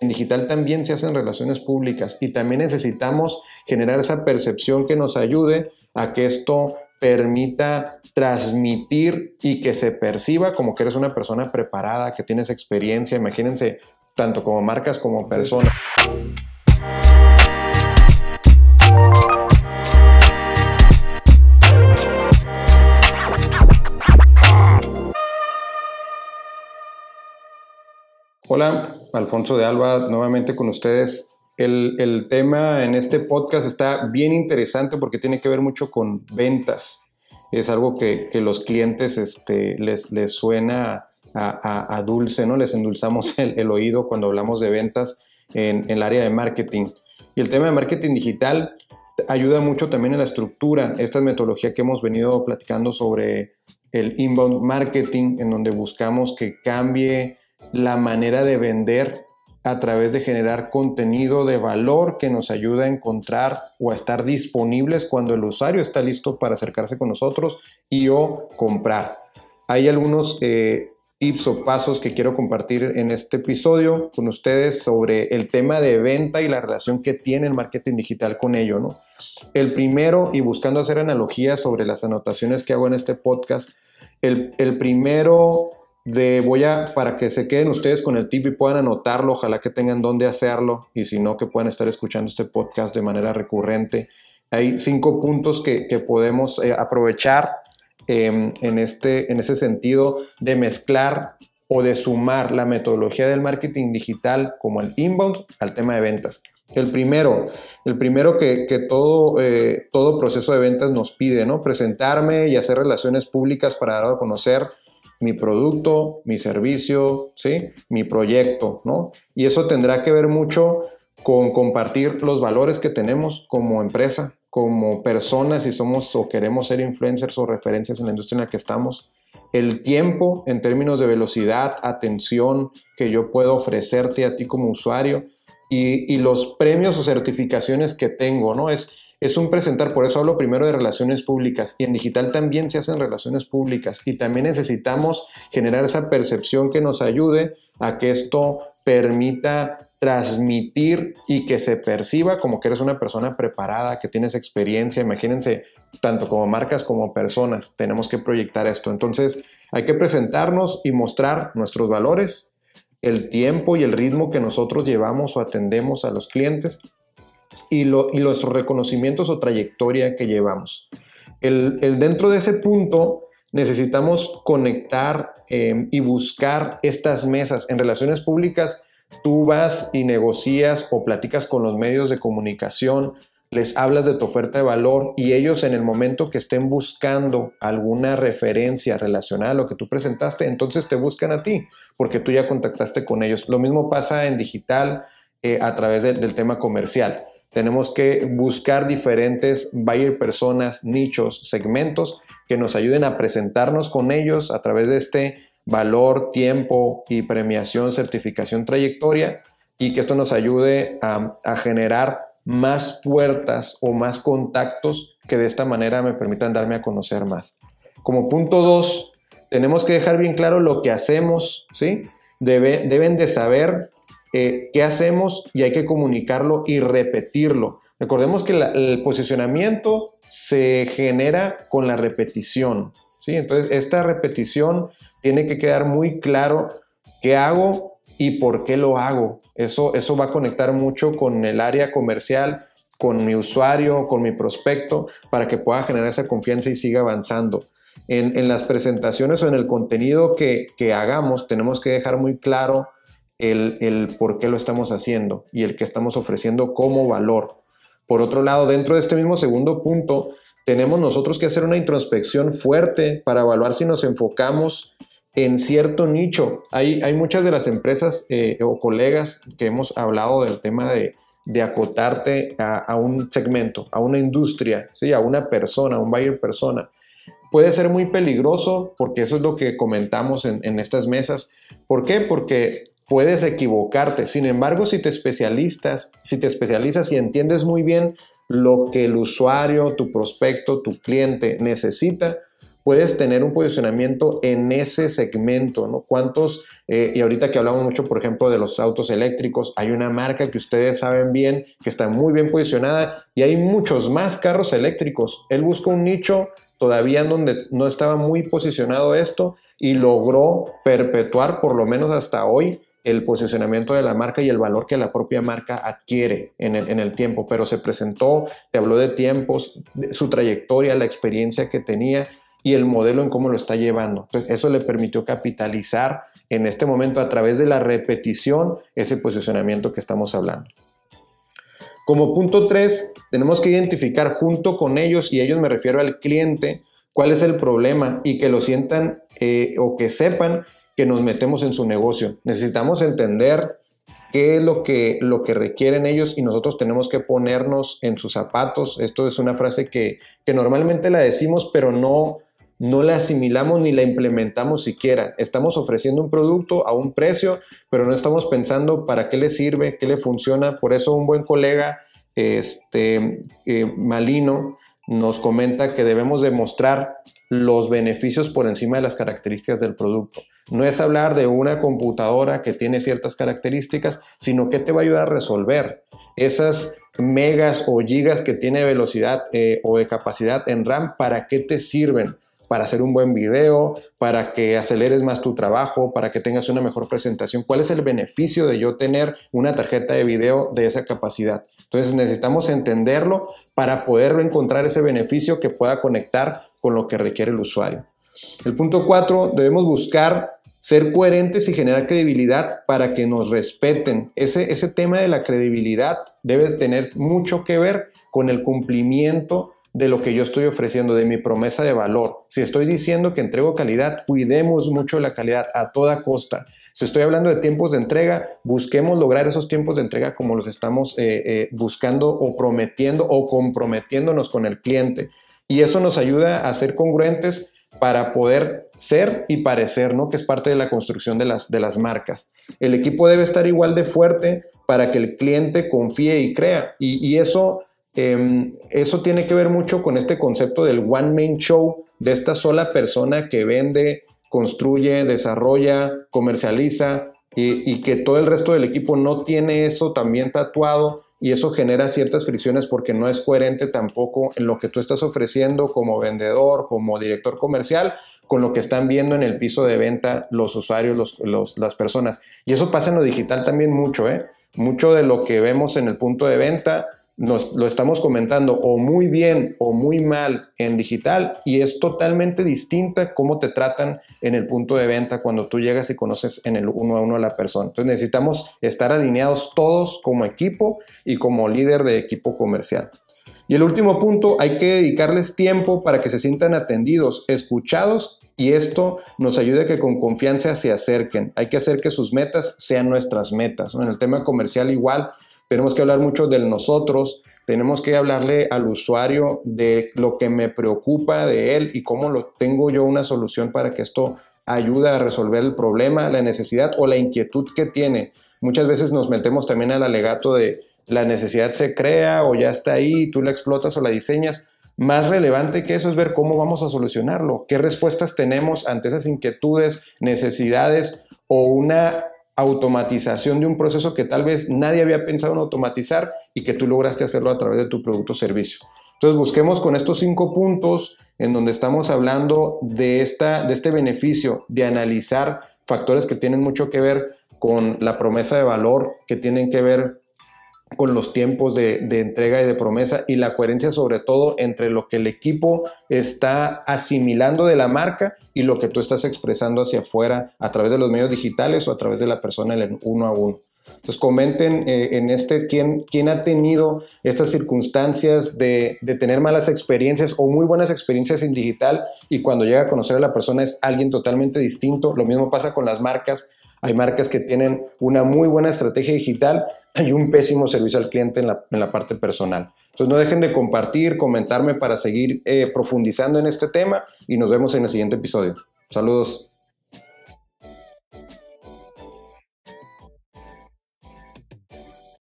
En digital también se hacen relaciones públicas y también necesitamos generar esa percepción que nos ayude a que esto permita transmitir y que se perciba como que eres una persona preparada, que tienes experiencia, imagínense, tanto como marcas como personas. Hola, Alfonso de Alba, nuevamente con ustedes. El, tema en este podcast está bien interesante porque tiene que ver mucho con ventas. Es algo que, los clientes este, les, les suena a, dulce, ¿no? Les endulzamos el, oído cuando hablamos de ventas en, en el área de marketing. Y el tema de marketing digital ayuda mucho también en la estructura. Esta metodología que hemos venido platicando sobre el inbound marketing, en donde buscamos que cambie la manera de vender a través de generar contenido de valor que nos ayuda a encontrar o a estar disponibles cuando el usuario está listo para acercarse con nosotros y o comprar. Hay algunos eh, tips o pasos que quiero compartir en este episodio con ustedes sobre el tema de venta y la relación que tiene el marketing digital con ello. ¿no? El primero, y buscando hacer analogías sobre las anotaciones que hago en este podcast, el, el primero de voy a, para que se queden ustedes con el tip y puedan anotarlo, ojalá que tengan dónde hacerlo y si no, que puedan estar escuchando este podcast de manera recurrente. Hay cinco puntos que, podemos eh, aprovechar em, en, este, en ese sentido de mezclar o de sumar la metodología del marketing digital como el inbound al tema de ventas. El primero, el primero que, todo, eh, todo proceso de ventas nos pide, ¿no? Presentarme y hacer relaciones públicas para dar a conocer mi producto, mi servicio, ¿sí? mi proyecto, ¿no? Y eso tendrá que ver mucho con compartir los valores que tenemos como empresa, como personas, si somos o queremos ser influencers o referencias en la industria en la que estamos, el tiempo en términos de velocidad, atención que yo puedo ofrecerte a ti como usuario y, y los premios o certificaciones que tengo, ¿no? Es, es un presentar, por eso hablo primero de relaciones públicas y en digital también se hacen relaciones públicas y también necesitamos generar esa percepción que nos ayude a que esto permita transmitir y que se perciba como que eres una persona preparada, que tienes experiencia. Imagínense, tanto como marcas como personas, tenemos que proyectar esto. Entonces, hay que presentarnos y mostrar nuestros valores, el tiempo y el ritmo que nosotros llevamos o atendemos a los clientes y, lo, y nuestros reconocimientos o trayectoria que llevamos. El, el dentro de ese punto necesitamos conectar em, y buscar estas mesas. En relaciones públicas, tú vas y negocias o platicas con los medios de comunicación, les hablas de tu oferta de valor y ellos en el momento que estén buscando alguna referencia relacionada a lo que tú presentaste, entonces te buscan a ti porque tú ya contactaste con ellos. Lo mismo pasa en digital eh, a través del tema comercial. Tenemos que buscar diferentes buyer personas, nichos, segmentos que nos ayuden a presentarnos con ellos a través de este valor, tiempo y premiación, certificación, trayectoria y que esto nos ayude a, generar más puertas o más contactos que de esta manera me permitan darme a conocer más. Como punto dos, tenemos que dejar bien claro lo que hacemos, ¿sí? deben de saber eh, qué hacemos y hay que comunicarlo y repetirlo. Recordemos que el posicionamiento se genera con la repetición. ¿sí? Entonces, esta repetición tiene que quedar muy claro qué hago y por qué lo hago. Eso, eso va a conectar mucho con el área comercial, con mi usuario, con mi prospecto, para que pueda generar esa confianza y siga avanzando. En, las presentaciones o en el contenido que, que hagamos, tenemos que dejar muy claro el, por qué lo estamos haciendo y el que estamos ofreciendo como valor. Por otro lado, dentro de este mismo segundo punto, tenemos nosotros que hacer una introspección fuerte para evaluar si nos enfocamos en cierto nicho. Hay, hay muchas de las empresas eh, o colegas que hemos hablado del tema de, acotarte a, un segmento, a una industria, ¿sí? a una persona, a un buyer persona. Puede ser muy peligroso porque eso es lo que comentamos en, en estas mesas. ¿Por qué? Porque puedes equivocarte. Sin embargo, si te especialistas, si te especializas y entiendes muy bien lo que el usuario, tu prospecto, tu cliente necesita, puedes tener un posicionamiento en ese segmento, ¿no? ¿Cuántos, eh, y ahorita que hablamos mucho, por ejemplo, de los autos eléctricos, hay una marca que ustedes saben bien, que está muy bien posicionada y hay muchos más carros eléctricos. Él busca un nicho todavía en donde no estaba muy posicionado esto y logró perpetuar, por lo menos hasta hoy, el posicionamiento de la marca y el valor que la propia marca adquiere en el, tiempo, pero se presentó, te habló de tiempos, su trayectoria, la experiencia que tenía y el modelo en cómo lo está llevando. Entonces, eso le permitió capitalizar en este momento a través de la repetición ese posicionamiento que estamos hablando. Como punto 3, tenemos que identificar junto con ellos, y ellos me refiero al cliente, cuál es el problema y que lo sientan eh, o que sepan que nos metemos en su negocio. Necesitamos entender qué es lo que, lo que requieren ellos y nosotros tenemos que ponernos en sus zapatos. Esto es una frase que, que normalmente la decimos, pero no, no la asimilamos ni la implementamos siquiera. Estamos ofreciendo un producto a un precio, pero no estamos pensando para qué le sirve, qué le funciona. Por eso un buen colega, este, eh, Malino, nos comenta que debemos demostrar los beneficios por encima de las características del producto. No es hablar de una computadora que tiene ciertas características, sino que te va a ayudar a resolver esas megas o gigas que tiene velocidad eh, o de capacidad en RAM, ¿para qué te sirven? para hacer un buen video, para que aceleres más tu trabajo, para que tengas una mejor presentación. ¿Cuál es el beneficio de yo tener una tarjeta de video de esa capacidad? Entonces necesitamos entenderlo para poder encontrar ese beneficio que pueda conectar con lo que requiere el usuario. El punto cuatro, debemos buscar ser coherentes y generar credibilidad para que nos respeten. Ese, ese tema de la credibilidad debe tener mucho que ver con el cumplimiento de lo que yo estoy ofreciendo, de mi promesa de valor. Si estoy diciendo que entrego calidad, cuidemos mucho la calidad a toda costa. Si estoy hablando de tiempos de entrega, busquemos lograr esos tiempos de entrega como los estamos eh, eh, buscando o prometiendo o comprometiéndonos con el cliente. Y eso nos ayuda a ser congruentes para poder ser y parecer, ¿no? Que es parte de la construcción de las, de las marcas. El equipo debe estar igual de fuerte para que el cliente confíe y crea. Y, y eso Em, eso tiene que ver mucho con este concepto del one man show, de esta sola persona que vende, construye, desarrolla, comercializa y, que todo el resto del equipo no tiene eso también tatuado y eso genera ciertas fricciones porque no es coherente tampoco en lo que tú estás ofreciendo como vendedor, como director comercial, con lo que están viendo en el piso de venta los usuarios, las personas. Y eso pasa en lo digital también mucho, ¿eh? Mucho de lo que vemos en el punto de venta nos lo estamos comentando o muy bien o muy mal en digital y es totalmente distinta cómo te tratan en el punto de venta cuando tú llegas y conoces en el uno a uno a la persona. Entonces necesitamos estar alineados todos como equipo y como líder de equipo comercial. Y el último punto, hay que dedicarles tiempo para que se sientan atendidos, escuchados y esto nos ayuda a que con confianza se acerquen. Hay que hacer que sus metas sean nuestras metas. En el tema comercial igual, tenemos que hablar mucho del nosotros, tenemos que hablarle al usuario de lo que me preocupa de él y cómo lo tengo yo una solución para que esto ayude a resolver el problema, la necesidad o la inquietud que tiene. Muchas veces nos metemos también al alegato de la necesidad se crea o ya está ahí, tú la explotas o la diseñas. Más relevante que eso es ver cómo vamos a solucionarlo, qué respuestas tenemos ante esas inquietudes, necesidades o una automatización de un proceso que tal vez nadie había pensado en automatizar y que tú lograste hacerlo a través de tu producto o servicio. Entonces busquemos con estos cinco puntos en donde estamos hablando de, esta, de este beneficio de analizar factores que tienen mucho que ver con la promesa de valor, que tienen que ver con los tiempos de, entrega y de promesa y la coherencia sobre todo entre lo que el equipo está asimilando de la marca y lo que tú estás expresando hacia afuera a través de los medios digitales o a través de la persona en uno a uno. Entonces comenten eh, en este quién, quién ha tenido estas circunstancias de, de, tener malas experiencias o muy buenas experiencias en digital y cuando llega a conocer a la persona es alguien totalmente distinto. Lo mismo pasa con las marcas. Hay marcas que tienen una muy buena estrategia digital y un pésimo servicio al cliente en la, parte personal. Entonces no dejen de compartir, comentarme para seguir eh, profundizando en este tema y nos vemos en el siguiente episodio. Saludos.